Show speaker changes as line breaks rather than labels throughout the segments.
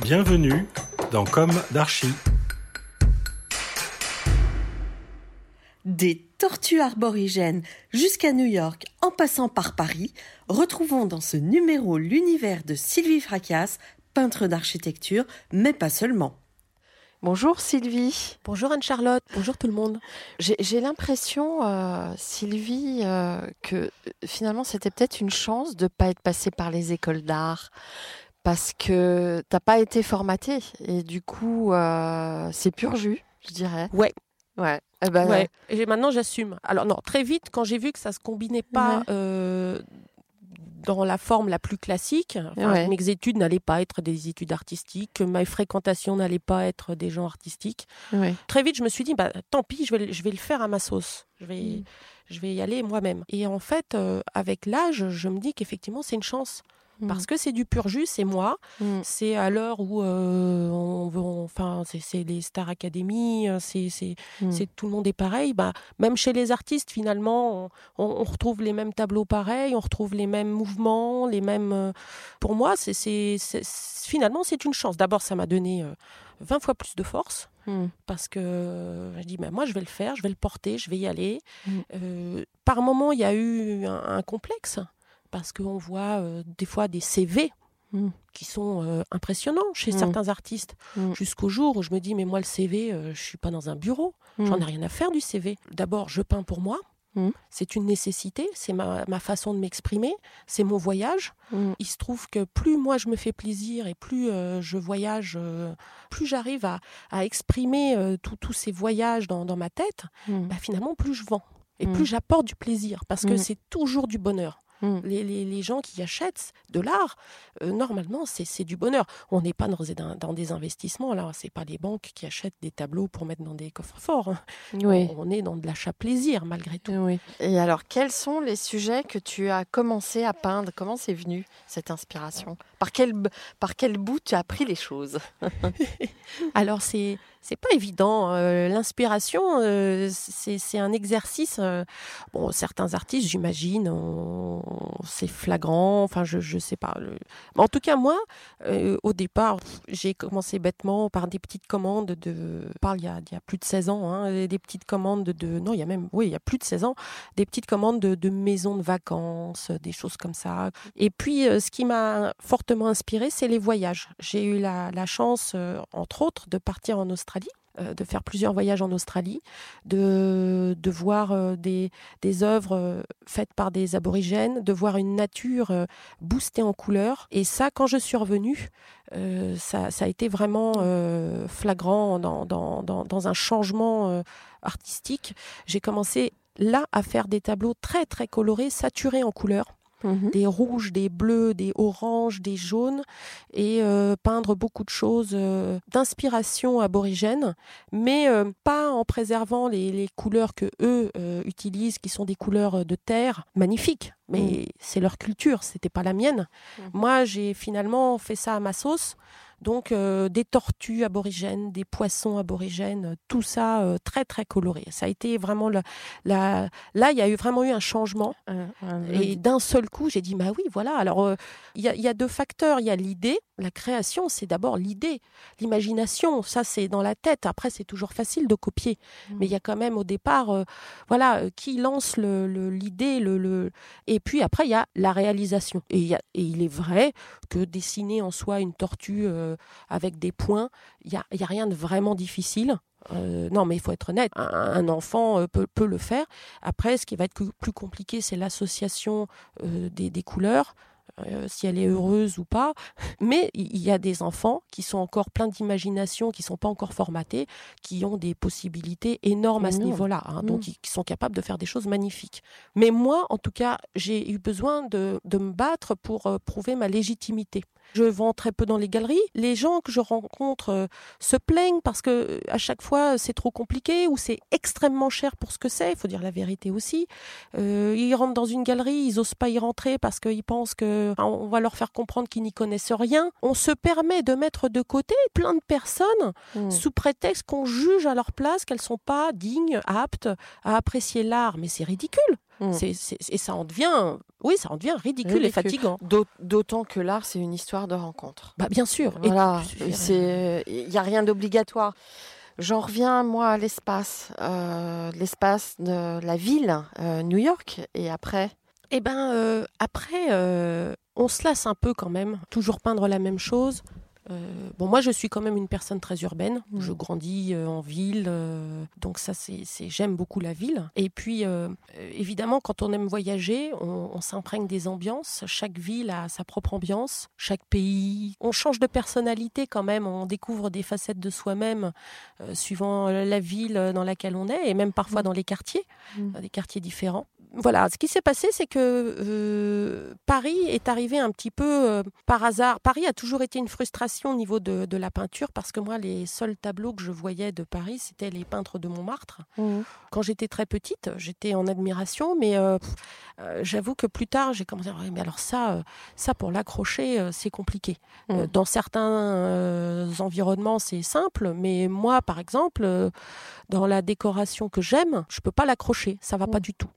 Bienvenue dans Comme d'Archie.
Des tortues arborigènes jusqu'à New York en passant par Paris, retrouvons dans ce numéro l'univers de Sylvie Fracas, peintre d'architecture, mais pas seulement. Bonjour Sylvie.
Bonjour Anne-Charlotte, bonjour tout le monde.
J'ai l'impression, euh, Sylvie, euh, que euh, finalement c'était peut-être une chance de ne pas être passée par les écoles d'art parce que t'as pas été formaté et du coup euh, c'est pur jus, je dirais.
Ouais.
Ouais.
Eh ben, ouais. Et maintenant j'assume. Alors non, très vite quand j'ai vu que ça se combinait pas euh, dans la forme la plus classique, mes études n'allaient pas être des études artistiques, que ma fréquentation n'allait pas être des gens artistiques. Très vite je me suis dit bah tant pis, je vais je vais le faire à ma sauce. Je vais mm. je vais y aller moi-même. Et en fait, euh, avec l'âge, je me dis qu'effectivement, c'est une chance. Mm. Parce que c'est du pur jus, c'est moi. Mm. C'est à l'heure où euh, on veut, enfin, c'est les Star Academy, euh, mm. c'est tout le monde est pareil. Bah, même chez les artistes, finalement, on, retrouve les mêmes tableaux pareils, on retrouve les mêmes mouvements, les mêmes. Euh, pour moi, c'est finalement c'est une chance. D'abord, ça m'a donné 20 fois plus de force. Parce que je dis, bah, moi je vais le faire, je vais le porter, je vais y aller. par moment, il y a eu un complexe parce qu'on voit euh, des fois des CV mm. qui sont euh, impressionnants chez mm. certains artistes, mm. jusqu'au jour où je me dis, mais moi le CV, je euh, je suis pas dans un bureau, j'en ai rien à faire du CV. D'abord, je peins pour moi. C'est une nécessité, c'est ma, façon de m'exprimer, c'est mon voyage. Il se trouve que plus moi je me fais plaisir et plus je voyage, plus j'arrive à, exprimer tous ces voyages dans, ma tête, bah, finalement plus je vends et plus j'apporte du plaisir parce que c'est toujours du bonheur. Mm. Les, gens qui achètent de l'art, euh, normalement, c'est du bonheur. On n'est pas dans, des investissements, là. C'est pas les banques qui achètent des tableaux pour mettre dans des coffres forts. Hein. On, est dans de l'achat plaisir, malgré tout.
Et alors, quels sont les sujets que tu as commencé à peindre? Comment c'est venu, cette inspiration? Par quel, par quel bout tu as pris les choses?
Alors, c'est c'est pas évident. Euh, l'inspiration, euh, c'est un exercice. Euh, bon, certains artistes, j'imagine, c'est flagrant. Enfin, je je sais pas. En tout cas, moi, au départ, j'ai commencé bêtement par des petites commandes de. Il y a, il y a plus de 16 ans. Hein, des petites commandes de. Non, il y a même. Oui, il y a plus de 16 ans. Des petites commandes de, maisons de vacances, des choses comme ça. Et puis, ce qui m'a fortement inspiré, c'est les voyages. J'ai eu la chance, entre autres, de partir en Australie euh, de faire plusieurs voyages en Australie, de, de voir euh, des, des œuvres euh, faites par des aborigènes, de voir une nature boostée en couleurs. Et ça, quand je suis revenue, ça, ça, a été vraiment flagrant dans, dans, dans, dans, un changement artistique. J'ai commencé là à faire des tableaux très très colorés, saturés en couleurs. Mhm. des rouges, des bleus, des oranges, des jaunes, et euh, peindre beaucoup de choses euh, d'inspiration aborigène, mais euh, pas en préservant les, couleurs que eux utilisent, qui sont des couleurs de terre magnifiques. Mais mhm. c'est leur culture, c'était pas la mienne. Mhm. Moi, j'ai finalement fait ça à ma sauce. Donc euh, des tortues aborigènes, des poissons aborigènes, tout ça euh, très très coloré. Ça a été vraiment le, la, là il y a eu vraiment eu un changement. Et d'un seul coup j'ai dit bah oui voilà. Alors euh, il y, y, a deux facteurs. Il y a l'idée la création c'est d'abord l'idée l'imagination. Ça c'est dans la tête. Après c'est toujours facile de copier. Mmh. mais il y a quand même au départ voilà qui lance l'idée le, le, et puis après il y a la réalisation. Et, y a, et il est vrai que dessiner en soi une tortue euh, avec des points, il n'y a, y a, rien de vraiment difficile. Euh, non, mais il faut être honnête, un, enfant euh, peut, peut, le faire. Après, ce qui va être plus compliqué, c'est l'association des, des, couleurs. si elle est heureuse ou pas. Mais il y a des enfants qui sont encore pleins d'imagination, qui sont pas encore formatés, qui ont des possibilités énormes à ce niveau-là, hein, donc mmh. qui sont capables de faire des choses magnifiques. Mais moi, en tout cas, j'ai eu besoin de, de me battre pour prouver ma légitimité. Je vends très peu dans les galeries. Les gens que je rencontre euh, se plaignent parce que euh, à chaque fois c'est trop compliqué ou c'est extrêmement cher pour ce que c'est. Il faut dire la vérité aussi. Euh, ils rentrent dans une galerie, ils osent pas y rentrer parce qu'ils pensent que on va leur faire comprendre qu'ils n'y connaissent rien. On se permet de mettre de côté plein de personnes mmh. sous prétexte qu'on juge à leur place qu'elles sont pas dignes, aptes à apprécier l'art. Mais c'est ridicule. Mmh. et ça en devient, oui, ça en devient ridicule, et fatigant.
D'autant que l'art, c'est une histoire de rencontre.
Bah bien sûr.
Voilà, il n'y a rien d'obligatoire. J'en reviens moi à l'espace, euh, l'espace de la ville, euh, New York, et après?
Eh ben euh, après, on se lasse un peu quand même. Toujours peindre la même chose. Euh, bon, moi, je suis quand même une personne très urbaine. Mm. Je grandis euh, en ville, euh, donc ça, c'est, j'aime beaucoup la ville. Et puis, évidemment, quand on aime voyager, on, s'imprègne des ambiances. Chaque ville a sa propre ambiance, chaque pays. On change de personnalité quand même. On découvre des facettes de soi-même suivant la ville dans laquelle on est, et même parfois mm. dans les quartiers, mm. des quartiers différents voilà, ce qui s'est passé, c'est que euh, Paris est arrivé un petit peu euh, par hasard. Paris a toujours été une frustration au niveau de, la peinture parce que moi, les seuls tableaux que je voyais de Paris, c'était les peintres de Montmartre. Mmh. Quand j'étais très petite, j'étais en admiration, mais euh, j'avoue que plus tard, j'ai commencé à dire, mais alors ça, ça pour l'accrocher, c'est compliqué. Mmh. dans certains environnements, c'est simple, mais moi, par exemple, dans la décoration que j'aime, je peux pas l'accrocher, ça va pas mmh. du tout.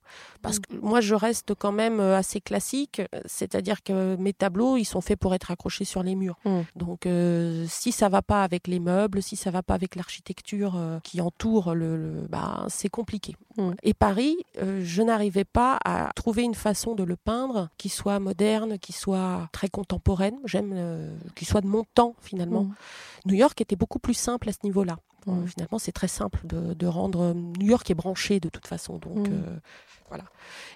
Parce que moi, je reste quand même euh, assez classique, c'est-à-dire que mes tableaux, ils sont faits pour être accrochés sur les murs. Mmh. Donc, euh, si ça va pas avec les meubles, si ça va pas avec l'architecture euh, qui entoure le, bah, c'est compliqué. Mmh. Et Paris, je n'arrivais pas à trouver une façon de le peindre qui soit moderne, qui soit très contemporaine. J'aime qui soit de mon temps finalement. New York était beaucoup plus simple à ce niveau-là. finalement, c'est très simple de, rendre. New York est branché de toute façon, donc voilà.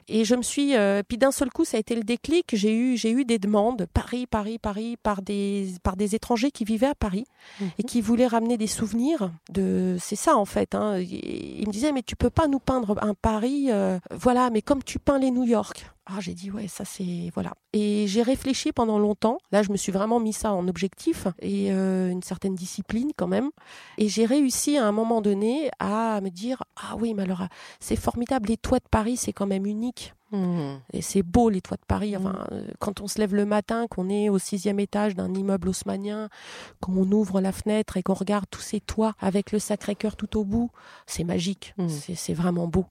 Et je me suis, euh, puis d'un seul coup, ça a été le déclic. J'ai eu, j'ai eu des demandes, Paris, Paris, Paris, par des, par des étrangers qui vivaient à Paris mhm. et qui voulaient ramener des souvenirs de, c'est ça en fait. Hein. Ils me disaient, mais tu peux pas nous peindre un Paris, euh, voilà, mais comme tu peins les New York. Ah, j'ai dit ouais, ça c'est voilà. Et j'ai réfléchi pendant longtemps. Là, je me suis vraiment mis ça en objectif et euh, une certaine discipline quand même. Et j'ai réussi à un moment donné à me dire ah oui, mais alors c'est formidable. Les toits de Paris, c'est quand même unique. Mmh. Et c'est beau les toits de Paris. Enfin, mmh. euh, quand on se lève le matin, qu'on est au sixième étage d'un immeuble haussmanien, qu'on ouvre la fenêtre et qu'on regarde tous ces toits avec le Sacré-Cœur tout au bout, c'est magique. Mmh. C'est vraiment beau.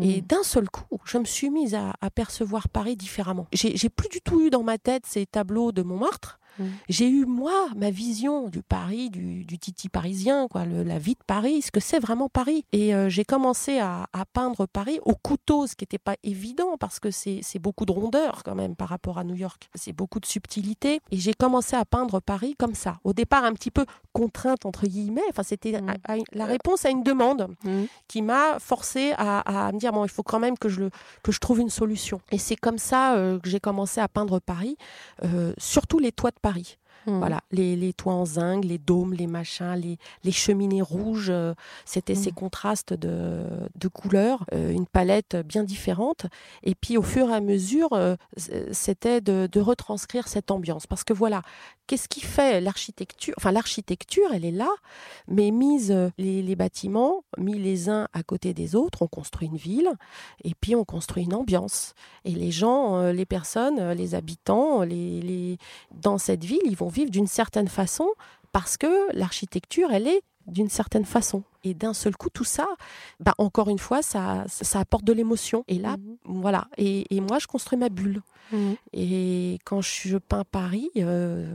Et d'un seul coup, je me suis mise à, à percevoir Paris différemment. J'ai plus du tout eu dans ma tête ces tableaux de Montmartre. Mm. J'ai eu, moi, ma vision du Paris, du, titi parisien, quoi, la vie de Paris, ce que c'est vraiment Paris. Et euh, j'ai commencé à, peindre Paris au couteau, ce qui n'était pas évident parce que c'est beaucoup de rondeur quand même par rapport à New York. C'est beaucoup de subtilité. Et j'ai commencé à peindre Paris comme ça. Au départ, un petit peu contrainte, entre guillemets. Enfin, c'était mm. la réponse à une demande mm. qui m'a forcé à, me dire, bon, il faut quand même que je, le, que je trouve une solution. Et c'est comme ça euh, que j'ai commencé à peindre Paris, euh, surtout les toits de Paris. Hmm. Voilà, les, toits en zinc, les dômes, les machins, les, cheminées rouges, euh, c'était ces hmm. contrastes de, couleurs, euh, une palette bien différente. Et puis au fur et à mesure, euh, c'était de, retranscrire cette ambiance. Parce que voilà, qu'est-ce qui fait l'architecture Enfin, l'architecture, elle est là, mais mise euh, les, bâtiments, mis les uns à côté des autres, on construit une ville et puis on construit une ambiance. Et les gens, euh, les personnes, euh, les habitants, les, dans cette ville, ils vont vivre d'une certaine façon parce que l'architecture, elle est d'une certaine façon. Et d'un seul coup, tout ça, bah, encore une fois, ça, ça apporte de l'émotion. Et là, mhm. voilà. Et, et, moi, je construis ma bulle. Mhm. Et quand je peins Paris, euh, euh,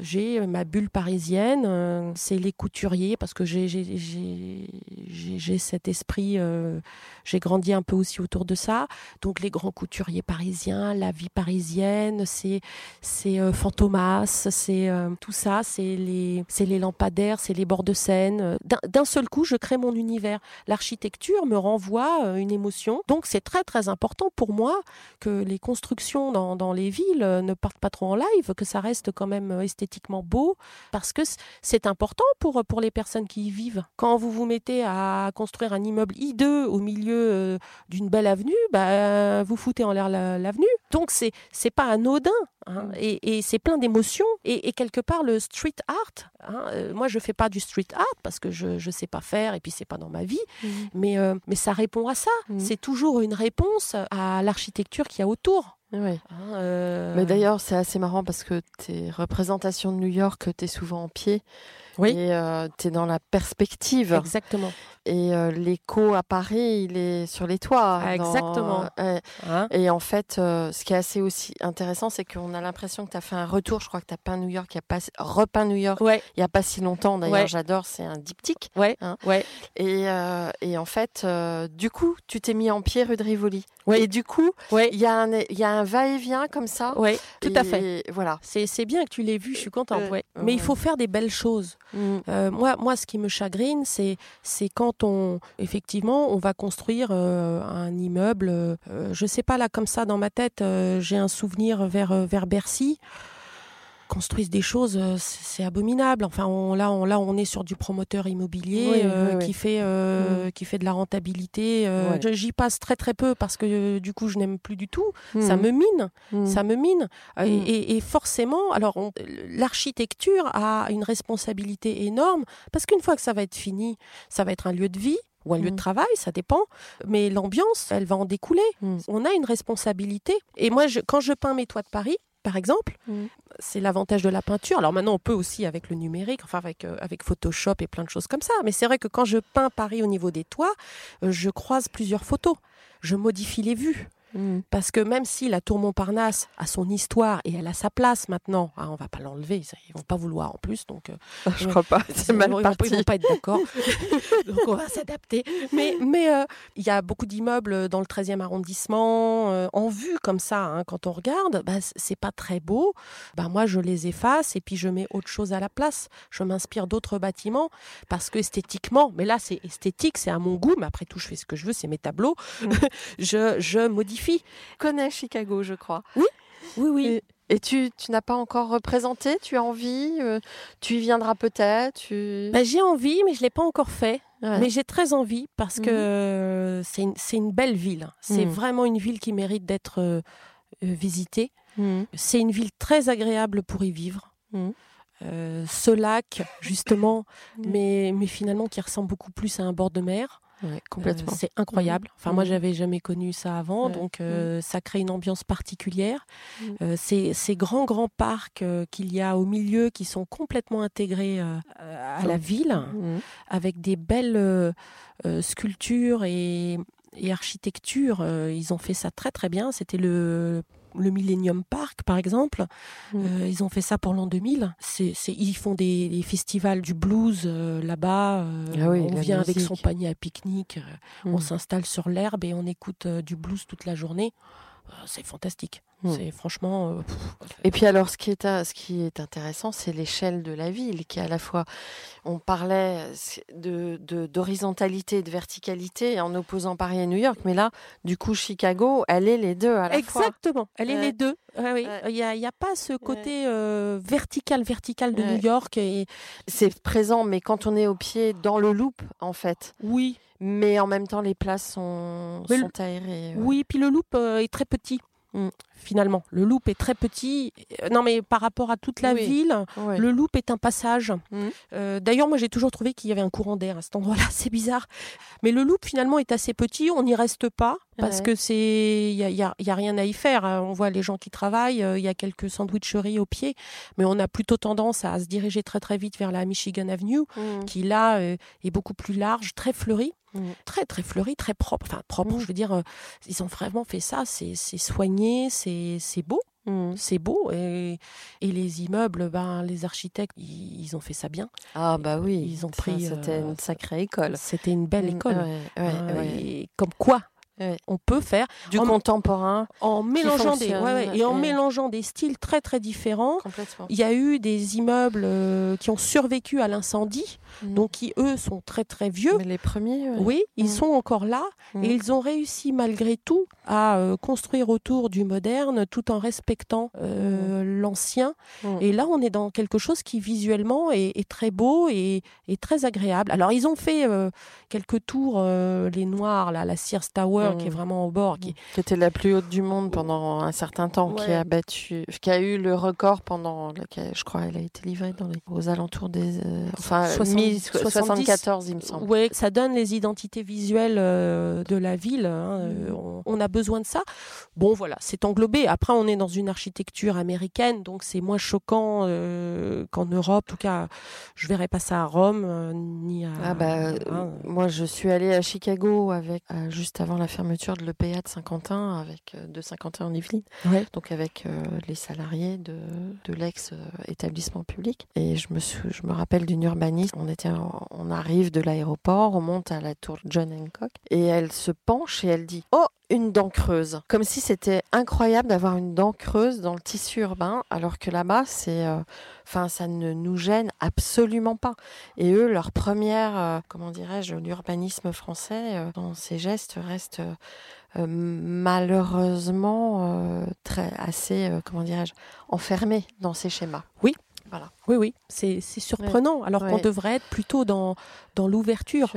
j'ai ma bulle parisienne. Euh, c'est les couturiers, parce que j'ai cet esprit. j'ai grandi un peu aussi autour de ça. Donc, les grands couturiers parisiens, la vie parisienne, c'est Fantomas, c'est tout ça. C'est les, les lampadaires, c'est les bords de Seine. D'un seul coup, je crée mon univers. L'architecture me renvoie euh, une émotion. Donc, c'est très, très important pour moi que les constructions dans, les villes euh, ne partent pas trop en live, que ça reste quand même euh, esthétiquement beau, parce que c'est important pour, pour les personnes qui y vivent. Quand vous vous mettez à construire un immeuble hideux au milieu d'une belle avenue, bah, vous foutez en l'air l'avenue. Donc, c'est c'est pas anodin. Hein, mm. et, c'est plein d'émotions. Et, quelque part, le street art, hein, moi, je fais pas du street art parce que je ne sais pas faire et puis c'est pas dans ma vie. Mmh. Mais, euh, mais ça répond à ça. Mmh. C'est toujours une réponse à l'architecture qu'il y a autour.
Oui. Hein, euh, mais d'ailleurs, c'est assez marrant parce que tes représentations de New York, tu es souvent en pied. Oui. Et euh, tu es dans la perspective.
Exactement.
Et euh, l'écho à Paris, il est sur les toits.
Ah, exactement.
Euh, hein? Et en fait, ce qui est assez aussi intéressant, c'est qu'on a l'impression que tu as fait un retour. Je crois que tu as peint New York, il y a pas, repeint New York il n'y a pas si longtemps. D'ailleurs, j'adore, c'est un diptyque.
Ouais. Hein. ouais.
Et, et, en fait, du coup, tu t'es mis en pied rue de Rivoli. Et du coup, il y, a un, y a un va-et-vient comme ça.
Oui, tout à fait.
Voilà.
C'est bien que tu l'aies vu, je suis contente. Mais il faut faire des belles choses. Mm. Euh, moi, moi, ce qui me chagrine, c'est c'est quand on effectivement on va construire euh, un immeuble. Euh, je sais pas là comme ça dans ma tête, j'ai un souvenir vers vers Bercy construisent des choses, euh, c'est abominable. Enfin, on, là, on, là, on est sur du promoteur immobilier euh, qui fait euh, mm. qui fait de la rentabilité. J'y passe très très peu parce que du coup, je n'aime plus du tout. Ça mm. me mine, mm. ça me mine. Et, forcément, alors l'architecture a une responsabilité énorme parce qu'une fois que ça va être fini, ça va être un lieu de vie ou un lieu de travail, ça dépend. Mais l'ambiance, elle va en découler. On a une responsabilité. Et moi, je, quand je peins mes toits de Paris, par exemple. Mm. C'est l'avantage de la peinture. Alors maintenant, on peut aussi avec le numérique, enfin avec, euh, avec Photoshop et plein de choses comme ça. Mais c'est vrai que quand je peins Paris au niveau des toits, euh, je croise plusieurs photos. Je modifie les vues. Mm. Parce que même si la tour Montparnasse a son histoire et elle a sa place maintenant, hein, on va pas l'enlever, ils vont pas vouloir en plus, donc euh,
je crois pas, c'est mal
ils,
parti.
Vont, vont pas être d'accord, donc on va s'adapter. Mais mais euh, il y a beaucoup d'immeubles dans le 13e arrondissement euh, en vue comme ça, hein, quand on regarde, bah, c'est pas très beau. Bah moi je les efface et puis je mets autre chose à la place. Je m'inspire d'autres bâtiments parce que esthétiquement, mais là c'est esthétique, c'est à mon goût, mais après tout je fais ce que je veux, c'est mes tableaux. Mm. je je modifie
connais Chicago, je crois.
Oui, oui, oui.
Et, tu, tu n'as pas encore représenté Tu as envie euh, Tu y viendras peut-être tu...
Bah, j'ai envie, mais je ne l'ai pas encore fait. Mais j'ai très envie parce que mhm. c'est une, belle ville. C'est mhm. vraiment une ville qui mérite d'être euh, euh, visitée. Mhm. C'est une ville très agréable pour y vivre. ce lac, justement, mais, mais finalement qui ressemble beaucoup plus à un bord de mer complètement. Euh, c'est incroyable. Enfin, moi, j'avais jamais connu ça avant, donc euh, ça crée une ambiance particulière. Euh, ces, grands, grands parcs qu'il y a au milieu qui sont complètement intégrés à la ville, avec des belles sculptures et, et architecture. ils ont fait ça très, très bien. C'était le le Millennium Park, par exemple. Mm. Euh, ils ont fait ça pour l'an 2000. C'est, ils font des, festivals du blues euh, là-bas. Euh, ah on vient avec son panier à pique-nique, on mm. s'installe sur l'herbe et on écoute du blues toute la journée. C'est fantastique. Hmm. C'est franchement. Euh,
et puis alors, ce qui est, ce qui est intéressant, c'est l'échelle de la ville, qui est à la fois, on parlait de d'horizontalité et de verticalité en opposant Paris et New York, mais là, du coup, Chicago, elle est les deux à la
fois. Exactement, elle est les deux. oui. Il n'y a, a, pas ce côté euh, vertical, vertical de New York. Et...
C'est présent, mais quand on est au pied dans le loop, en fait.
Oui.
Mais en même temps, les places sont, sont aérées.
Oui, puis le loop est très petit. Mm. Finalement, le loop est très petit. Euh, non, mais par rapport à toute la ville, le loop est un passage. Mm. Euh, d'ailleurs, moi, j'ai toujours trouvé qu'il y avait un courant d'air à cet endroit-là. C'est bizarre. Mais le loop, finalement, est assez petit. On n'y reste pas parce que c'est, il y a, rien à y faire. Hein. On voit les gens qui travaillent. Euh, il y a quelques sandwicheries au pied, mais on a plutôt tendance à se diriger très très vite vers la Michigan Avenue, mm. qui là est beaucoup plus large, très fleurie. Mm. Très, très fleuri, très propre. Enfin, propre, mm. je veux dire, euh, ils ont vraiment fait ça. C'est soigné, c'est beau. C'est beau et, et, les immeubles, ben, les architectes, ils, ont fait ça bien.
Ah bah oui, ils ont pris. C'était une euh, sacrée école.
C'était une belle école. Hein, et comme quoi, on peut faire
du contemporain
en mélangeant des et en mélangeant des styles très très différents. Il y a eu des immeubles euh, qui ont survécu à l'incendie, mm. donc qui eux sont très très vieux.
Mais les premiers.
Oui, ils mm. sont encore là mm. et ils ont réussi malgré tout à euh, construire autour du moderne tout en respectant euh, l'ancien. Et là, on est dans quelque chose qui visuellement est, très beau et, très agréable. Alors ils ont fait quelques tours, les noirs là, la Sears Tower qui est mm. vraiment au bord. Qui...
qui... était la plus haute du monde pendant un certain temps, qui a battu, qui a eu le record pendant, je crois, elle a été livrée dans les, aux alentours des, euh, enfin, 74, il me semble.
Oui, ça donne les identités visuelles euh, de la ville. Hein, euh, mm. on, a besoin de ça. Bon, voilà, c'est englobé. Après, on est dans une architecture américaine, donc c'est moins choquant qu'en Europe. En tout cas, je verrais pas ça à Rome ni à.
Ah bah, hein. moi, je suis allée à Chicago avec juste avant la fermeture de l'EPA de Saint-Quentin, avec, euh, de Saint-Quentin en Yvelines, donc avec euh, les salariés de, de l'ex-établissement public. Et je me, je me rappelle d'une urbaniste, on, était on arrive de l'aéroport, on monte à la tour John Hancock, et elle se penche et elle dit « Oh, une dent creuse. Comme si c'était incroyable d'avoir une dent creuse dans le tissu urbain, alors que là-bas, c'est, euh, ça ne nous gêne absolument pas. Et eux, leur première, euh, comment dirais-je, l'urbanisme français euh, dans ces gestes reste malheureusement très assez, comment dirais-je, enfermé dans ces schémas.
Oui, oui, oui, c'est surprenant, alors qu'on devrait être plutôt dans, dans l'ouverture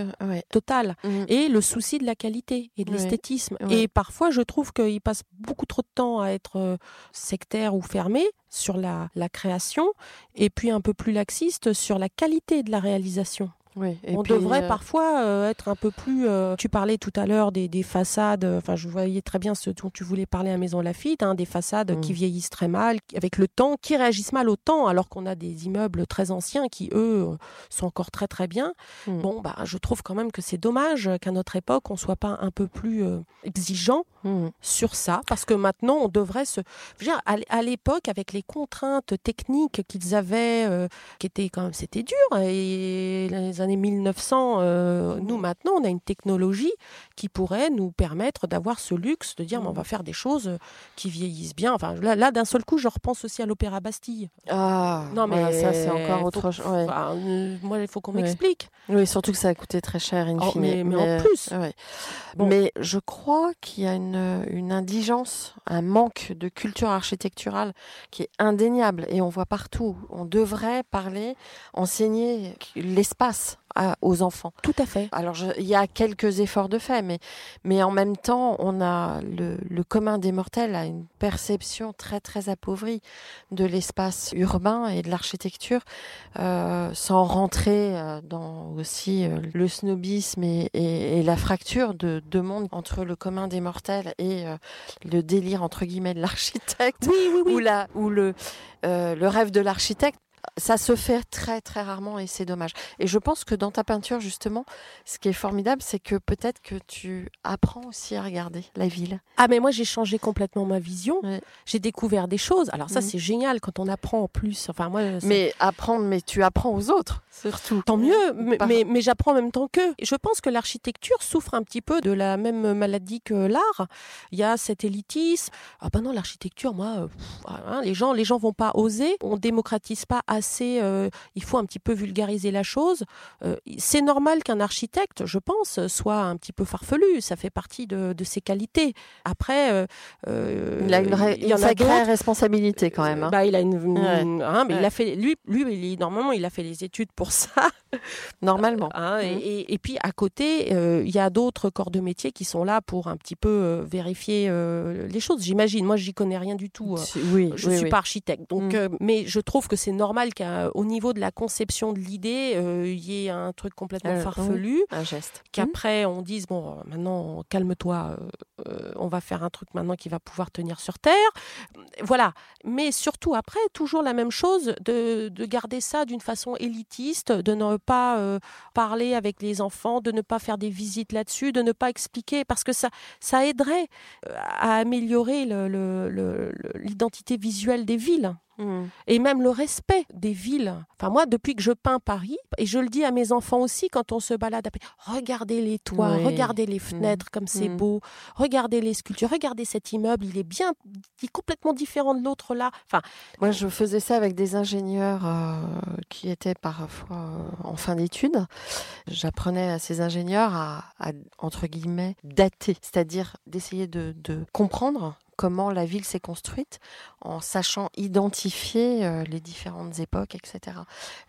totale mhm. et le souci de la qualité et de l'esthétisme. Et parfois, je trouve qu'il passe beaucoup trop de temps à être euh, sectaire ou fermé sur la, la création et puis un peu plus laxiste sur la qualité de la réalisation on devrait euh, parfois euh, être un peu plus. Euh, tu parlais tout à l'heure des, façades. Enfin, je voyais très bien ce dont tu voulais parler à Maison Lafitte, hein, des façades qui mm. vieillissent très mal, avec le temps, qui réagissent mal au temps, alors qu'on a des immeubles très anciens qui eux sont encore très très bien. Mm. Bon, bah, je trouve quand même que c'est dommage qu'à notre époque on soit pas un peu plus exigeant mm. sur ça, parce que maintenant on devrait se. Je veux dire, à, l'époque avec les contraintes techniques qu'ils avaient, qui étaient quand même, c'était dur et les années 1900, euh, nous maintenant, on a une technologie qui pourrait nous permettre d'avoir ce luxe de dire, on va faire des choses qui vieillissent bien. Enfin, là, là d'un seul coup, je repense aussi à l'Opéra Bastille.
Ah, non mais ça c'est encore autre chose.
Euh, moi, il faut qu'on m'explique.
Oui, surtout que ça a coûté très cher, in
oh, mais, en plus.
Mais je crois qu'il y a une, une indigence, un manque de culture architecturale qui est indéniable et on voit partout. On devrait parler, enseigner l'espace aux enfants.
Tout à fait.
Alors, il y a quelques efforts de fait, mais, mais en même temps, on a le, le commun des mortels a une perception très, très appauvrie de l'espace urbain et de l'architecture, euh, sans rentrer euh, dans aussi euh, le snobisme et, et, la fracture de deux mondes entre le commun des mortels et le délire, entre guillemets, de l'architecte.
Oui, oui, oui.
Ou, la, ou le, le rêve de l'architecte ça se fait très très rarement et c'est dommage. Et je pense que dans ta peinture justement, ce qui est formidable, c'est que peut-être que tu apprends aussi à regarder la ville.
Ah mais moi j'ai changé complètement ma vision. J'ai découvert des choses. Alors ça mhm. c'est génial quand on apprend en plus. Enfin moi.
Mais apprendre, mais tu apprends aux autres surtout.
Tant mieux. Mais, mais, j'apprends en même temps qu'eux. Je pense que l'architecture souffre un petit peu de la même maladie que l'art. Il y a cet élitisme. Ah ben non l'architecture, moi, euh, hein, les gens les gens vont pas oser. On démocratise pas assez, euh, il faut un petit peu vulgariser la chose. Euh, c'est normal qu'un architecte, je pense, soit un petit peu farfelu. Ça fait partie de, ses qualités. Après,
euh, il a une, sacrée responsabilité quand même. Hein.
Bah, il a une, hein, mais il a fait, lui, lui, normalement, il a fait les études pour ça.
Normalement.
Hein, mmh. et, puis à côté, il y a d'autres corps de métier qui sont là pour un petit peu vérifier les choses. J'imagine. Moi, j'y connais rien du tout.
oui,
je
ne
suis pas architecte. Donc, mmh. mais je trouve que c'est normal qu'au niveau de la conception de l'idée, il y ait un truc complètement farfelu.
Un geste.
Qu'après, on dise bon, maintenant, calme-toi. on va faire un truc maintenant qui va pouvoir tenir sur terre. Voilà. Mais surtout après, toujours la même chose de, de garder ça d'une façon élitiste, de ne pas euh, parler avec les enfants, de ne pas faire des visites là-dessus, de ne pas expliquer, parce que ça, ça aiderait euh, à améliorer l'identité visuelle des villes. Mmh. Et même le respect des villes. Enfin, moi, depuis que je peins Paris, et je le dis à mes enfants aussi quand on se balade, regardez les toits, regardez les mmh. fenêtres, comme c'est mmh. beau, regardez les sculptures, regardez cet immeuble, il est bien, il est complètement différent de l'autre là. Enfin,
moi, je faisais ça avec des ingénieurs euh, qui étaient parfois euh, en fin d'études. J'apprenais à ces ingénieurs à, entre guillemets, dater, c'est-à-dire d'essayer de comprendre comment la ville s'est construite en sachant identifier euh, les différentes époques, etc.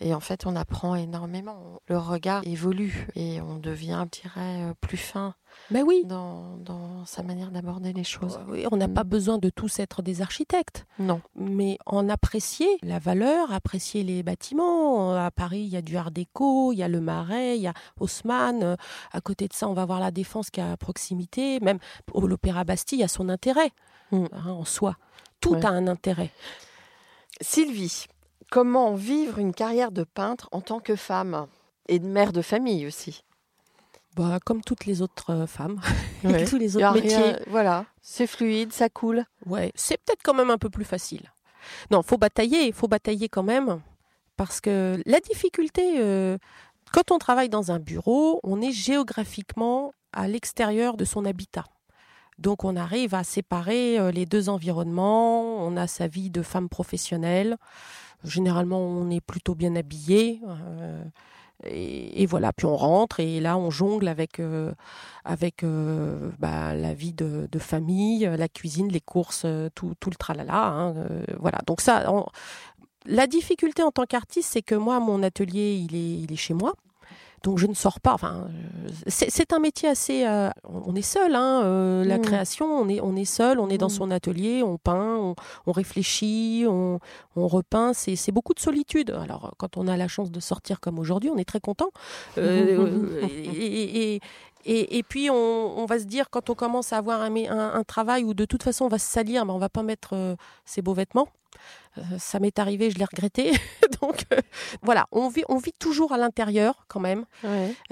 Et en fait, on apprend énormément. Le regard évolue et on devient, je dirais, euh, plus fin.
Mais oui.
Dans, dans sa manière d'aborder les choses.
Oui, on n'a pas besoin de tous être des architectes.
Non.
Mais en apprécier la valeur, apprécier les bâtiments. À Paris, il y a du Art déco, il y a le Marais, il y a Haussmann. À côté de ça, on va voir la Défense qui est à proximité. Même l'Opéra Bastille a son intérêt. Mm. Hein, en soi. Tout a un intérêt.
Sylvie, comment vivre une carrière de peintre en tant que femme et de mère de famille aussi?
Bah, comme toutes les autres euh, femmes, tous les autres métiers.
voilà, c'est fluide, ça coule.
Ouais, c'est peut-être quand même un peu plus facile. Non, faut batailler, faut batailler quand même, parce que la difficulté, euh, quand on travaille dans un bureau, on est géographiquement à l'extérieur de son habitat. Donc on arrive à séparer euh, les deux environnements. On a sa vie de femme professionnelle. Généralement, on est plutôt bien habillé. Euh, et, voilà, puis on rentre et là on jongle avec euh, avec bah, la vie de, famille, la cuisine, les courses, tout, le tralala. Hein, voilà. Donc ça, la difficulté en tant qu'artiste, c'est que moi mon atelier il est il est chez moi. Donc je ne sors pas. Enfin, c'est un métier assez. Euh, on est seul, hein, euh, la mmh. création. On est, on est seul. On est dans mmh. son atelier. On peint, on, réfléchit, on, repeint. C'est beaucoup de solitude. Alors quand on a la chance de sortir comme aujourd'hui, on est très content. Euh, et, et, puis on, va se dire quand on commence à avoir un, un, travail où de toute façon on va se salir, mais on va pas mettre ses beaux vêtements. Euh, ça m'est arrivé, je l'ai regretté. donc euh, voilà, on vit, on vit toujours à l'intérieur quand même.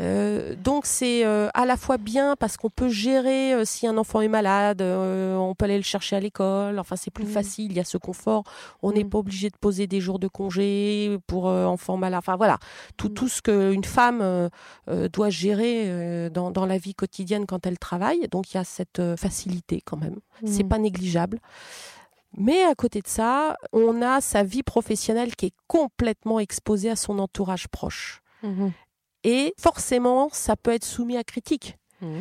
Euh, donc c'est à la fois bien parce qu'on peut gérer si un enfant est malade, on peut aller le chercher à l'école. Enfin, c'est plus mmh. facile, il y a ce confort. On n'est mmh. pas obligé de poser des jours de congé pour enfants malades. Enfin voilà, tout, mmh. tout ce qu'une femme doit gérer dans, dans, la vie quotidienne quand elle travaille. Donc il y a cette facilité quand même. C'est pas négligeable. Mais à côté de ça, on a sa vie professionnelle qui est complètement exposée à son entourage proche. Mmh Et forcément, ça peut être soumis à critique. Mmh.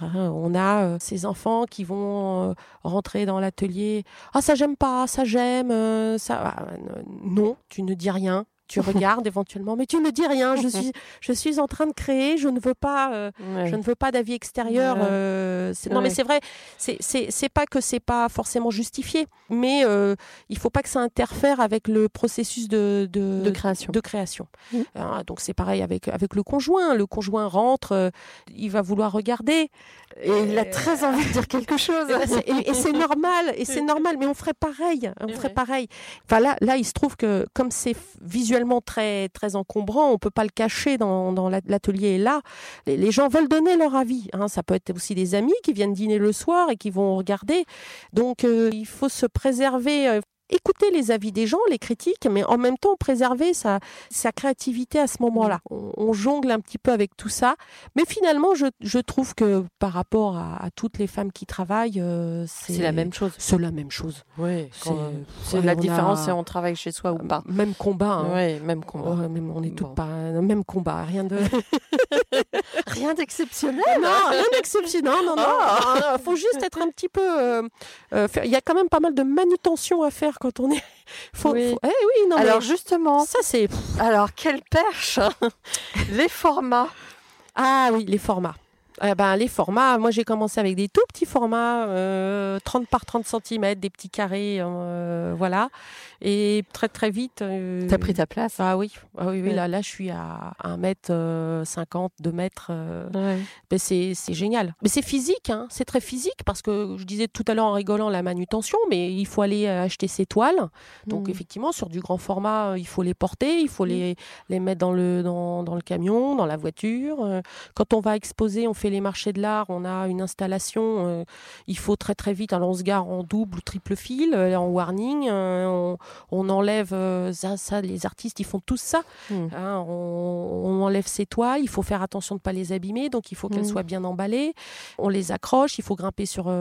Hein, on a euh, ces enfants qui vont euh, rentrer dans l'atelier. Ah, ça j'aime pas, ça j'aime, euh, ça. Ah, non, tu ne dis rien tu regardes éventuellement, mais tu ne dis rien. Je suis, je suis en train de créer. Je ne veux pas, euh, je ne veux pas d'avis extérieur. Euh, non, mais c'est vrai. C'est, c'est, pas que c'est pas forcément justifié, mais euh, il faut pas que ça interfère avec le processus de,
de, création.
De création. Mmh. Ah, donc c'est pareil avec avec le conjoint. Le conjoint rentre, il va vouloir regarder.
Et il a très envie de dire quelque chose.
Et, c'est normal. Et c'est normal. Mais on ferait pareil. On ferait pareil. Enfin là, là, il se trouve que comme c'est visuel très, très encombrant, on peut pas le cacher dans, dans l'atelier là. Les, gens veulent donner leur avis. Hein. Ça peut être aussi des amis qui viennent dîner le soir et qui vont regarder. Donc euh, il faut se préserver euh, écouter les avis des gens, les critiques, mais en même temps préserver sa, sa créativité à ce moment-là. On, jongle un petit peu avec tout ça, mais finalement, je, je trouve que par rapport à, toutes les femmes qui travaillent, euh,
c'est la même chose.
C'est la même chose.
Oui. C'est la différence, c'est on travaille chez soi ou pas.
Même combat. Hein.
Oui, même combat.
on est toutes pas même combat, rien de
Rien d'exceptionnel.
Non, rien d'exceptionnel. Non, non, non. Il ah. faut juste être un petit peu. Euh, euh, il y a quand même pas mal de manutention à faire quand on est.
Faut, oui. Eh oui, non, Alors justement.
Ça c'est.
Alors quelle perche Les formats.
Ah oui, les formats. Eh ben, les formats, moi j'ai commencé avec des tout petits formats, 30 euh, par 30 cm, des petits carrés, euh, voilà. Et très très vite.
Euh, T'as pris ta place
Ah oui, ah oui, oui là, là je suis à 1 mètre 50, 2 mètres. Ben, c'est génial. Mais c'est physique, hein, c'est très physique parce que je disais tout à l'heure en rigolant la manutention, mais il faut aller acheter ses toiles. Donc mm. effectivement, sur du grand format, il faut les porter, il faut mm. les, les mettre dans le, dans, dans le camion, dans la voiture. Quand on va exposer, on fait les marchés de l'art, on a une installation, euh, il faut très très vite, alors on se gare en double ou triple fil, euh, en warning, euh, on, enlève ça, les artistes ils font tout ça, hmm. hein, on, enlève ses toiles, il faut faire attention de ne pas les abîmer, donc il faut qu'elles hmm. soient bien emballées, on les accroche, il faut grimper sur,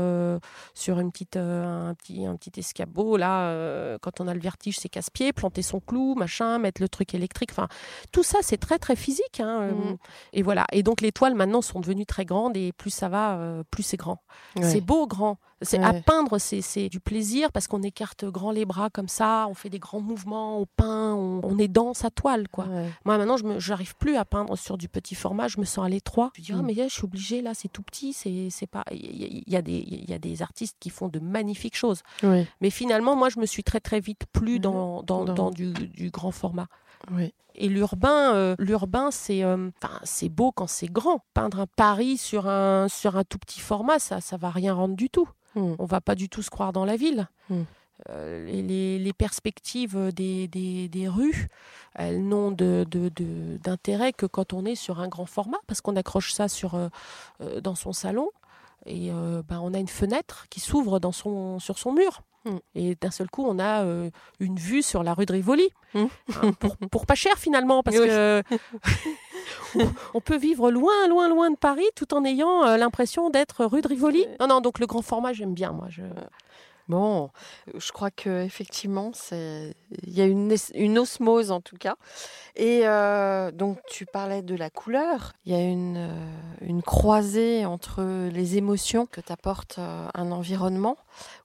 sur une petite, un, petit, un petit escabeau, là, quand on a le vertige c'est casse-pied, planter son clou, machin, mettre le truc électrique, enfin tout ça c'est très très physique, hein, hmm. et voilà, et donc les toiles maintenant sont devenues très grande et plus ça va, euh, plus c'est grand. C'est beau grand. C'est à peindre, c'est du plaisir parce qu'on écarte grand les bras comme ça, on fait des grands mouvements, on peint, on, est dans sa toile quoi. Moi maintenant je n'arrive plus à peindre sur du petit format, je me sens à l'étroit. Je dis ah mm. mais je suis obligée là, c'est tout petit, c'est pas. Il y, a des il y a des artistes qui font de magnifiques choses. Mais finalement moi je me suis très très vite plus dans, dans, dans du, du grand format. Oui. Et l'urbain, euh, l'urbain, c'est, euh, c'est beau quand c'est grand. Peindre un Paris sur un, sur un tout petit format, ça, ça va rien rendre du tout. Hmm. On va pas du tout se croire dans la ville. Hmm. Euh, les, les, perspectives des, des, des, rues, elles n'ont d'intérêt que quand on est sur un grand format, parce qu'on accroche ça sur, dans son salon et ben, on a une fenêtre qui s'ouvre son, sur son mur. Mm. Et d'un seul coup, on a euh, une vue sur la rue de Rivoli. Mm. Hein, pour, pas cher finalement, parce que on, peut vivre loin, loin, loin de Paris tout en ayant euh, l'impression d'être rue de Rivoli. Non, non, donc le grand format, j'aime bien, moi. Je...
Bon, je crois que effectivement, il y a une, une, osmose en tout cas. Et euh, donc, tu parlais de la couleur. Il y a une, euh, une croisée entre les émotions que t'apporte euh, un environnement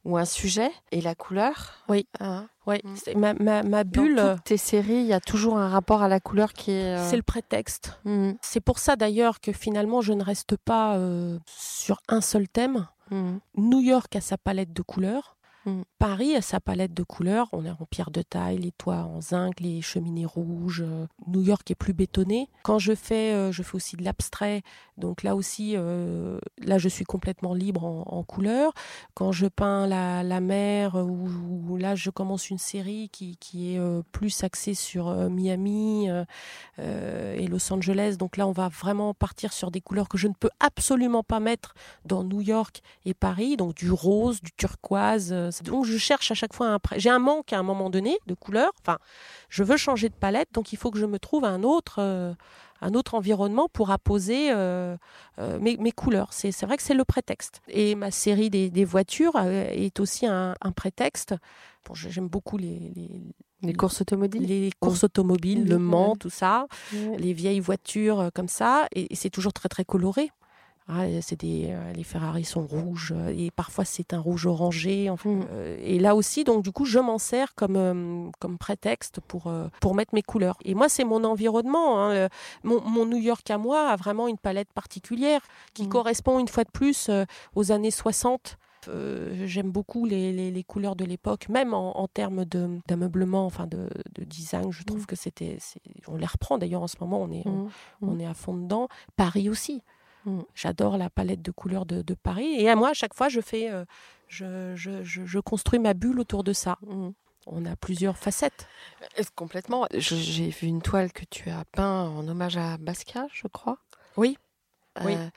ou un sujet et la couleur.
Oui. Hein? Oui, mm. ma, ma, ma, bulle.
Dans toutes tes séries, il y a toujours un rapport à la couleur qui est.
C'est le prétexte. Mm. C'est pour ça d'ailleurs que finalement, je ne reste pas sur un seul thème. Mm. New York a sa palette de couleurs. Mm. Paris a sa palette de couleurs. On est en pierre de taille, les toits en zinc, les cheminées rouges. Euh, New York est plus bétonné. Quand je fais, euh, je fais aussi de l'abstrait. Donc là aussi, euh, là je suis complètement libre en, couleurs. Quand je peins la, mer, ou, là je commence une série qui, qui est plus axée sur Miami et Los Angeles. Donc là on va vraiment partir sur des couleurs que je ne peux absolument pas mettre dans New York et Paris. Donc du rose, du turquoise donc je cherche à chaque fois un j'ai un manque à un moment donné de couleur. Enfin, je veux changer de palette, donc il faut que je me trouve un autre euh, un autre environnement pour apposer euh, euh, mes, mes, couleurs. C'est vrai que c'est le prétexte. Et ma série des, des voitures est aussi un, un prétexte. Bon, J'aime beaucoup les, les,
les, courses automobiles.
Les courses automobiles, le Mans, tout ça. Les vieilles voitures comme ça. et c'est toujours très très coloré. Ah, c'est des, euh, les Ferrari sont rouges euh, et parfois c'est un rouge orangé. Enfin, mm. euh, et là aussi, donc du coup, je m'en sers comme, comme prétexte pour, pour mettre mes couleurs. Et moi, c'est mon environnement. Hein, mon, mon, New York à moi a vraiment une palette particulière qui mm. correspond une fois de plus aux années 60. j'aime beaucoup les, les, couleurs de l'époque, même en, en termes d'ameublement, enfin de, de, design. Je trouve mm. que c'était, on les reprend d'ailleurs en ce moment. On est, on est à fond dedans. Paris aussi. Mm. J'adore la palette de couleurs de, Paris. Et à moi, à chaque fois, je fais, euh, je, je, je, construis ma bulle autour de ça. Mm. On a plusieurs facettes.
Complètement. J'ai vu une toile que tu as peint en hommage à Basquiat, je crois.
Oui. oui.
Euh,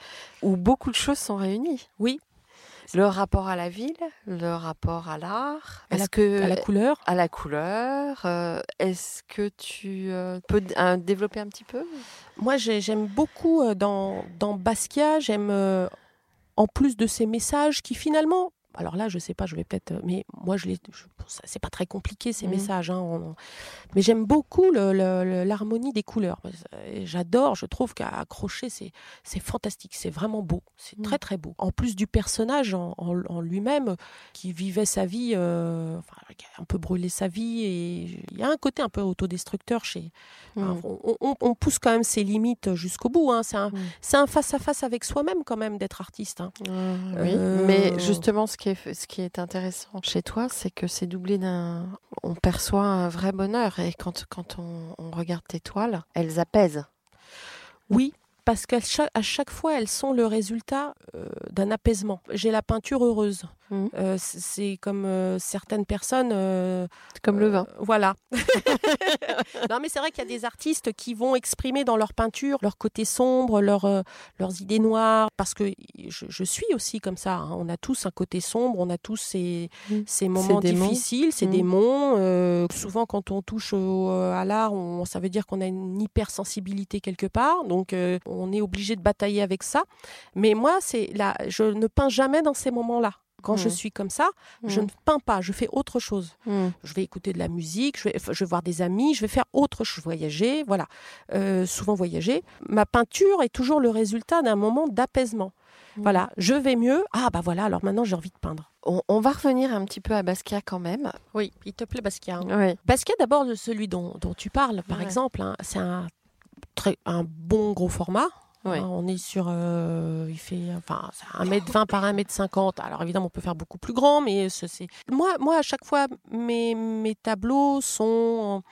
où beaucoup de choses sont réunies.
Oui.
Le rapport à la ville, le rapport à l'art,
à, la, que, à la couleur?
À la couleur. Euh, est-ce que tu peux développer un petit peu?
Moi, j'aime beaucoup euh, dans, dans Basquiat, j'aime, euh, en plus de ces messages qui finalement, alors là, je sais pas, je vais peut-être, mais moi, je l'ai, c'est pas très compliqué ces mmh. messages, hein, mais j'aime beaucoup l'harmonie des couleurs. J'adore, je trouve qu'à accrocher, c'est, c'est fantastique, c'est vraiment beau, c'est mmh. très très beau. En plus du personnage en, lui-même, qui vivait sa vie, euh, qui a un peu brûlé sa vie, et il y a un côté un peu autodestructeur chez. Mmh. on, pousse quand même ses limites jusqu'au bout. Hein. C'est un, c'est un face à face avec soi-même quand même d'être artiste. Hein.
Ah, oui, euh, mais justement, ce qui ce qui est intéressant chez toi, c'est que c'est doublé d'un. On perçoit un vrai bonheur. Et quand, quand on, regarde tes toiles, elles apaisent.
Oui, parce qu'à chaque fois, elles sont le résultat euh, d'un apaisement. J'ai la peinture heureuse. Mmh. Euh, c'est comme euh, certaines personnes.
c'est comme le vin.
voilà. non, mais c'est vrai qu'il y a des artistes qui vont exprimer dans leur peinture leur côté sombre, leur, leurs idées noires. Parce que je, suis aussi comme ça. Hein. On a tous un côté sombre, on a tous ces, mmh. ces moments difficiles, ces mmh. démons. souvent, quand on touche à l'art, ça veut dire qu'on a une hypersensibilité quelque part. Donc, on est obligé de batailler avec ça. Mais moi, c'est là, je ne peins jamais dans ces moments-là. Quand je mmh. suis comme ça, je mmh. ne peins pas, je fais autre chose. Mmh. Je vais écouter de la musique, je vais, je vais, voir des amis, je vais faire autre chose, voyager, voilà. Euh, souvent voyager. Ma peinture est toujours le résultat d'un moment d'apaisement. Voilà, je vais mieux. Ah bah voilà, alors maintenant j'ai envie de peindre.
On, va revenir un petit peu à Basquiat quand même.
Oui, il te plaît Basquiat. Hein. Basquiat d'abord, celui dont, tu parles, par exemple, hein, c'est un très, un bon gros format. Hein, on est sur, euh, il fait, enfin, 1m20 par 1m50. Alors évidemment, on peut faire beaucoup plus grand, mais c'est. Moi, moi, à chaque fois, mes, mes tableaux sont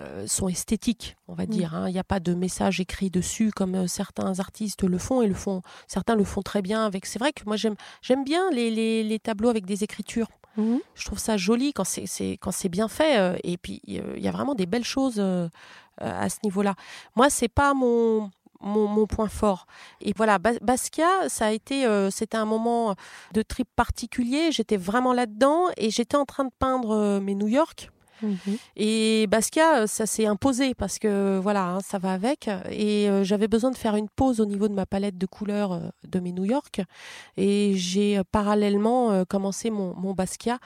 euh, sont esthétiques, on va mm. dire. Hein. Il n'y a pas de message écrit dessus comme euh, certains artistes le font et le font. Certains le font très bien. Avec. C'est vrai que moi j'aime j'aime bien les, les, les, tableaux avec des écritures. Mm. Je trouve ça joli quand c'est quand c'est bien fait. et puis il y a vraiment des belles choses à ce niveau-là. Moi c'est pas mon mon, point fort. Et voilà, Basquiat, ça a été, euh, c'était un moment de trip particulier. J'étais vraiment là-dedans et j'étais en train de peindre euh, mes New York. Mhm. Et Basquiat, euh, ça s'est imposé parce que voilà, hein, ça va avec. Et euh, j'avais besoin de faire une pause au niveau de ma palette de couleurs euh, de mes New York. Et j'ai parallèlement commencé mon, mon Basquiat.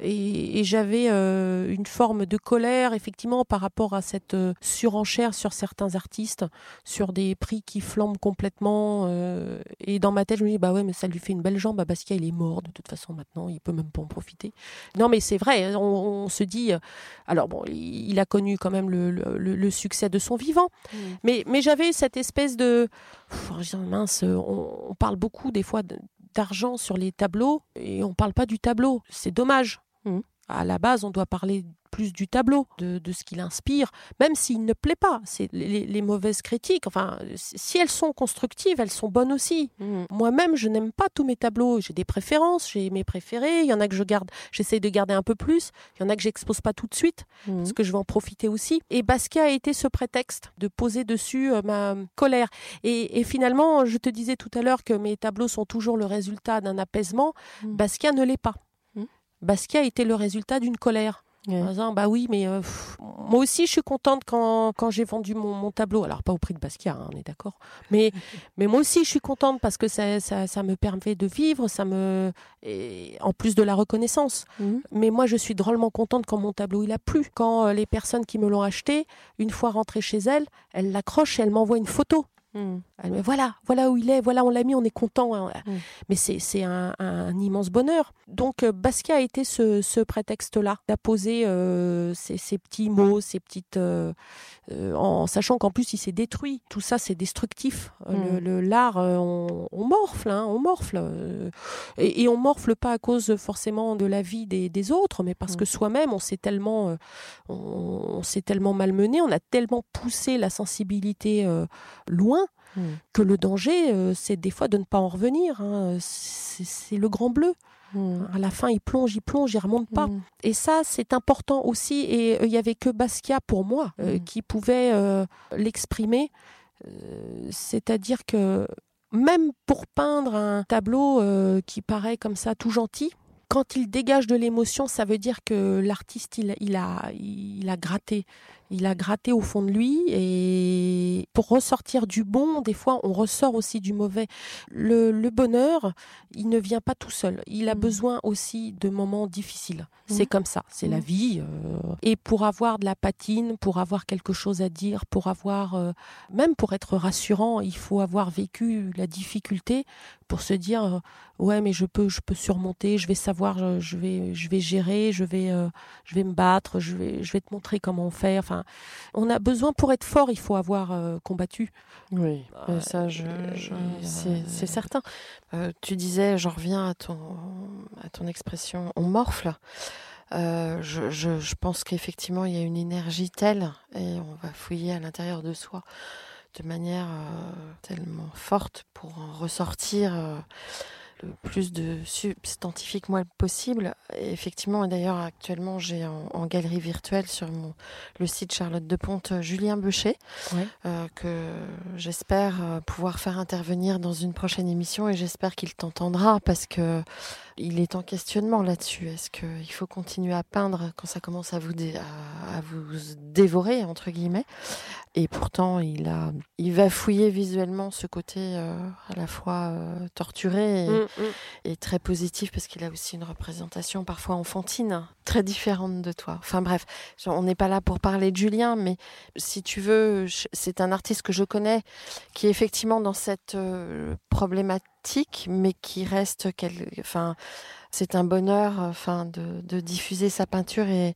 Et, j'avais une forme de colère, effectivement, par rapport à cette surenchère sur certains artistes, sur des prix qui flambent complètement. et dans ma tête, je me dis, bah ouais, mais ça lui fait une belle jambe. Bah, Basquiat, il est mort de toute façon maintenant, il peut même pas en profiter. Non, mais c'est vrai, on, on se dit alors bon, il a connu quand même le, succès de son vivant, mm. mais, mais j'avais cette espèce de... mince, on, parle beaucoup des fois d'argent sur les tableaux et on parle pas du tableau. C'est dommage. Mm. À la base, on doit parler plus du tableau, de, ce qu'il inspire, même s'il ne plaît pas. C'est les, mauvaises critiques, enfin, si elles sont constructives, elles sont bonnes aussi. Mmh. Moi-même, je n'aime pas tous mes tableaux. J'ai des préférences, j'ai mes préférés. Il y en a que je garde, j'essaye de garder un peu plus. Il y en a que j'expose pas tout de suite, mmh. parce que je vais en profiter aussi. Et Basquiat a été ce prétexte de poser dessus euh, ma colère. Et, finalement, je te disais tout à l'heure que mes tableaux sont toujours le résultat d'un apaisement. Mmh. Basquiat ne l'est pas. Basquiat était le résultat d'une colère bah oui, mais euh, moi aussi, je suis contente quand, quand j'ai vendu mon, mon, tableau. Alors, pas au prix de Basquiat, hein, on est d'accord. Mais, mais moi aussi, je suis contente parce que ça, ça, ça me permet de vivre, ça me, et en plus de la reconnaissance. Mhm. Mais moi, je suis drôlement contente quand mon tableau, il a plu. Quand euh, les personnes qui me l'ont acheté, une fois rentrées chez elles, elles l'accrochent et elles m'envoient une photo. Hmm. voilà, voilà où il est, voilà, on l'a mis, on est content. Hein. Hmm. Mais c'est un, immense bonheur. Donc euh, Basquiat a été ce, prétexte-là, d'apposer euh, ces, petits mots, ces petites, euh, en sachant qu'en plus il s'est détruit. Tout ça, c'est destructif. Hmm. Le l'art, on, morfle, hein, on morfle, et, on morfle pas à cause forcément de la vie des, autres, mais parce que soi-même, on s'est tellement, on s'est tellement malmené, on a tellement poussé la sensibilité loin Hmm. que le danger, euh, c'est des fois de ne pas en revenir. Hein. C'est le grand bleu. Hmm. À la fin, il plonge, il plonge, il remonte pas. Hmm. Et ça, c'est important aussi. Et euh, il y avait que Basquiat pour moi euh, qui pouvait l'exprimer. C'est-à-dire que même pour peindre un tableau qui paraît comme ça tout gentil, quand il dégage de l'émotion, ça veut dire que l'artiste, il, a, il a gratté. Il a gratté au fond de lui et pour ressortir du bon, des fois on ressort aussi du mauvais. Le, bonheur, il ne vient pas tout seul. Il a mm. besoin aussi de moments difficiles. C'est comme ça, c'est la mm. vie. Euh. et pour avoir de la patine, pour avoir quelque chose à dire, pour avoir, euh, même pour être rassurant, il faut avoir vécu la difficulté pour se dire euh, ouais mais je peux je peux surmonter je vais savoir je vais je vais gérer je vais je vais me battre je vais je vais te montrer comment on fait enfin on a besoin pour être fort, il faut avoir euh, combattu.
Oui, euh, ça, c'est certain. Euh, tu disais, je reviens à ton, à ton expression, on morfle. Je, je, pense qu'effectivement, il y a une énergie telle, et on va fouiller à l'intérieur de soi de manière tellement forte pour en ressortir plus de substantifique moi possible. Et effectivement, et d'ailleurs actuellement j'ai en, galerie virtuelle sur mon, le site Charlotte de Ponte Julien Beuchet, euh, que j'espère euh, pouvoir faire intervenir dans une prochaine émission et j'espère qu'il t'entendra parce que il est en questionnement là-dessus. Est-ce qu'il faut continuer à peindre quand ça commence à vous, à, vous dévorer, entre guillemets? Et pourtant, il, a, il va fouiller visuellement ce côté euh, à la fois euh, torturé mm, mm. et, très positif parce qu'il a aussi une représentation parfois enfantine, très différente de toi. Enfin bref, on n'est pas là pour parler de Julien, mais si tu veux, c'est un artiste que je connais qui est effectivement dans cette euh, problématique mais qui reste, enfin, c'est un bonheur, enfin, de, diffuser sa peinture et,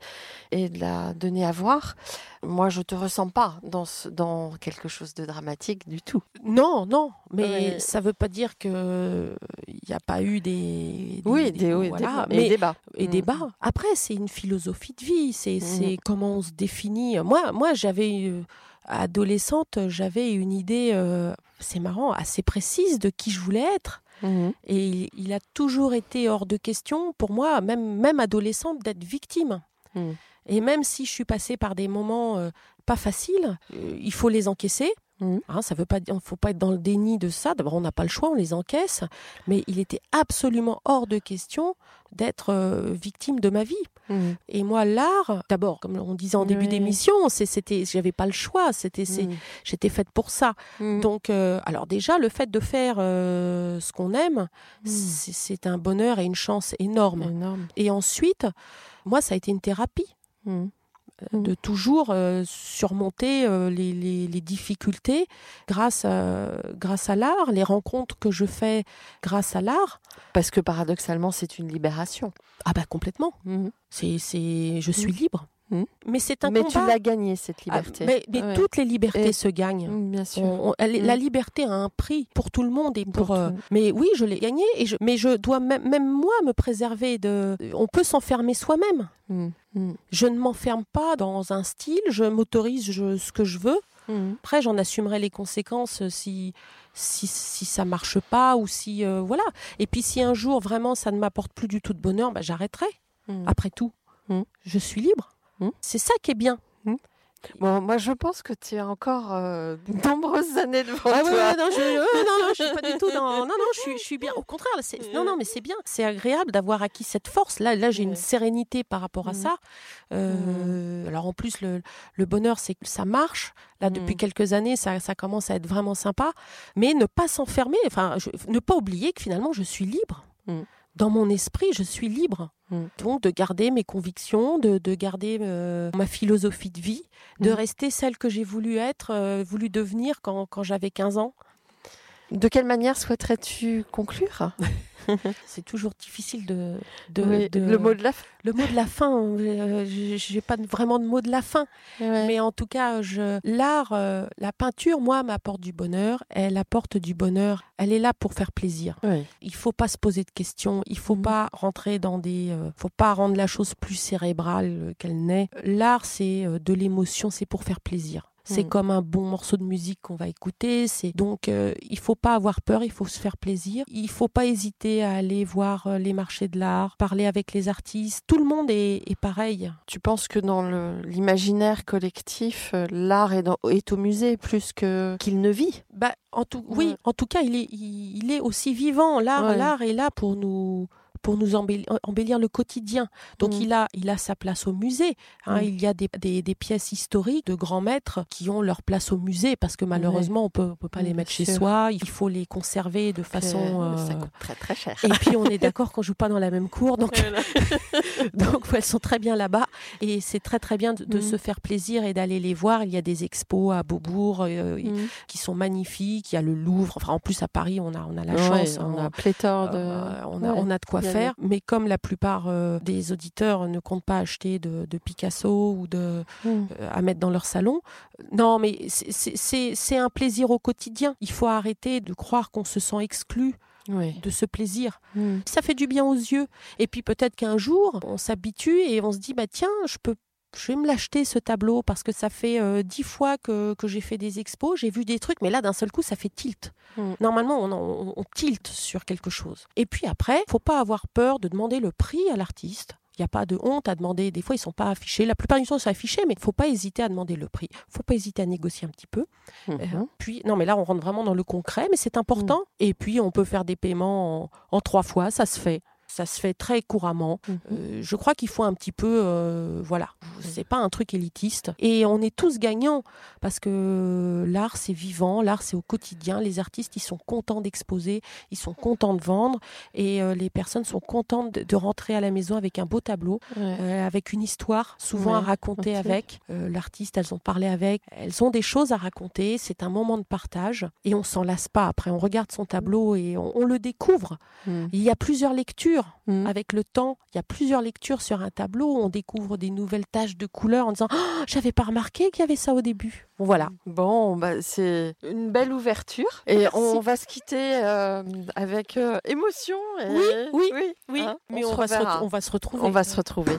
et, de la donner à voir. Moi, je te ressens pas dans, dans quelque chose de dramatique du tout.
Non, non, mais ça veut pas dire que il n'y a pas eu des,
oui, des, hauts et des bas.
Et des bas. Après, c'est une philosophie de vie. C'est mmh. comment on se définit. Moi, moi, j'avais euh, adolescente, j'avais une idée, euh, c'est marrant, assez précise de qui je voulais être. Mhm. Et il, a toujours été hors de question, pour moi, même, même adolescente, d'être victime. Mhm. Et même si je suis passée par des moments euh, pas faciles, euh, il faut les encaisser. Mhm. Hein, ça veut pas dire, faut pas être dans le déni de ça. D'abord, on n'a pas le choix, on les encaisse. Mais il était absolument hors de question d'être euh, victime de ma vie. Mmh. Et moi, l'art, d'abord, comme on disait en début d'émission, c'était, j'avais pas le choix. C'était, mmh. j'étais faite pour ça. Mmh. Donc, euh, alors déjà, le fait de faire euh, ce qu'on aime, c'est un bonheur et une chance énorme. énorme. Et ensuite, moi, ça a été une thérapie. Mmh. de toujours euh, surmonter euh, les, difficultés grâce à, grâce à l'art, les rencontres que je fais grâce à l'art.
Parce que paradoxalement, c'est une libération.
Ah bah complètement. Mmh. C'est, c'est, je suis mmh. libre.
Mais c'est un mais tu l'as gagné cette ah, liberté.
mais, toutes les libertés se gagnent. Bien sûr. La liberté a un prix pour tout le monde et pour. Euh, mais oui, je l'ai gagné et je, mais je dois même, même moi me préserver de. On peut s'enfermer soi-même. Je ne m'enferme pas dans un style, je m'autorise ce que je veux. Après, j'en assumerai les conséquences si, si, si ça marche pas ou si. Euh, voilà. Et puis, si un jour, vraiment, ça ne m'apporte plus du tout de bonheur, bah, j'arrêterai. Après tout, je suis libre. C'est ça qui est bien.
Bon, moi, je pense que tu as encore euh, de nombreuses années devant ah, toi.
Ouais, non, je, euh, non, non, je suis pas du tout dans. Non, non, je suis, je suis bien. Au contraire, non, non, mais c'est bien. C'est agréable d'avoir acquis cette force. Là, là, j'ai une sérénité par rapport à mmh. ça. Euh, mmh. Alors, en plus, le, le bonheur, c'est que ça marche. Là, depuis mmh. quelques années, ça, ça commence à être vraiment sympa. Mais ne pas s'enfermer. Enfin, ne pas oublier que finalement, je suis libre dans mon esprit, je suis libre. Mm. Donc de garder mes convictions, de, garder euh, ma philosophie de vie, de mm. rester celle que j'ai voulu être, euh, voulu devenir quand, quand j'avais 15 ans.
De quelle manière souhaiterais-tu conclure?
C'est toujours difficile de,
le mot de la fin.
Le mot de la fin, euh, j'ai pas vraiment de mot de la fin, mais en tout cas, je l'art, euh, la peinture, moi, m'apporte du bonheur. Elle apporte du bonheur. Elle est là pour faire plaisir. Il faut pas se poser de questions. Il faut mm. pas rentrer dans des, euh, faut pas rendre la chose plus cérébrale qu'elle n'est. L'art, c'est de l'émotion, c'est pour faire plaisir. C'est mm. comme un bon morceau de musique qu'on va écouter. C'est donc euh, il faut pas avoir peur, il faut se faire plaisir. Il faut pas hésiter à aller voir euh, les marchés de l'art, parler avec les artistes. Tout le monde est, pareil.
Tu penses que dans l'imaginaire collectif, euh, l'art est, est, au musée plus que qu'il ne vit?
Bah en tout, oui, en tout cas, il est il, est aussi vivant. L'art l'art est là pour nous pour nous embellir, le quotidien. Donc mmh. il, a, il a sa place au musée. Hein. Mmh. Il y a des, des, pièces historiques de grands maîtres qui ont leur place au musée parce que malheureusement on peut, peut pas les mettre chez soi. Il faut les conserver de façon.
Euh, ça coûte très très cher.
Et puis on est d'accord qu'on joue pas dans la même cour, donc donc elles sont très bien là-bas et c'est très très bien de, se faire plaisir et d'aller les voir. Il y a des expos à Beaubourg euh, qui sont magnifiques. Il y a le Louvre. Enfin en plus à Paris on a on a la chance.
On, a pléthore de.
Euh, on a on a de quoi faire. Mais comme la plupart euh, des auditeurs ne comptent pas acheter de, Picasso ou de, hmm. euh, à mettre dans leur salon, non, mais c'est un plaisir au quotidien. Il faut arrêter de croire qu'on se sent exclu. de ce plaisir. Hmm. Ça fait du bien aux yeux. Et puis peut-être qu'un jour, on s'habitue et on se dit, bah tiens, je peux je vais me l'acheter ce tableau parce que ça fait euh, dix fois que, j'ai fait des expos, j'ai vu des trucs, mais là d'un seul coup ça fait tilt. Mm. Normalement on, on, tilt sur quelque chose. Et puis après, faut pas avoir peur de demander le prix à l'artiste. Il n'y a pas de honte à demander. Des fois, ils sont pas affichés. La plupart du temps, ils sont affichés, mais il faut pas hésiter à demander le prix. Il faut pas hésiter à négocier un petit peu. Euh, puis, non, mais là, on rentre vraiment dans le concret, mais c'est important. Mm. Et puis, on peut faire des paiements en trois fois, ça se fait. Ça se fait très couramment. Mhm. Euh, je crois qu'il faut un petit peu, euh, voilà, c'est pas un truc élitiste. Et on est tous gagnants parce que l'art c'est vivant, l'art c'est au quotidien. Les artistes ils sont contents d'exposer, ils sont contents de vendre et euh, les personnes sont contentes de, rentrer à la maison avec un beau tableau, avec une histoire souvent à raconter avec. L'artiste, elles ont parlé avec, elles ont des choses à raconter. C'est un moment de partage et on s'en lasse pas. Après, on regarde son tableau et on, le découvre. Mm. Il y a plusieurs lectures Mmh. Avec le temps, il y a plusieurs lectures sur un tableau. On découvre des nouvelles taches de couleurs en disant oh, J'avais pas remarqué qu'il y avait ça au début. voilà.
Bon, bah, c'est une belle ouverture. Et on va se quitter euh, avec euh, émotion.
Oui, oui, oui. Hein, Mais on, va on va se retrouver.
On va se retrouver.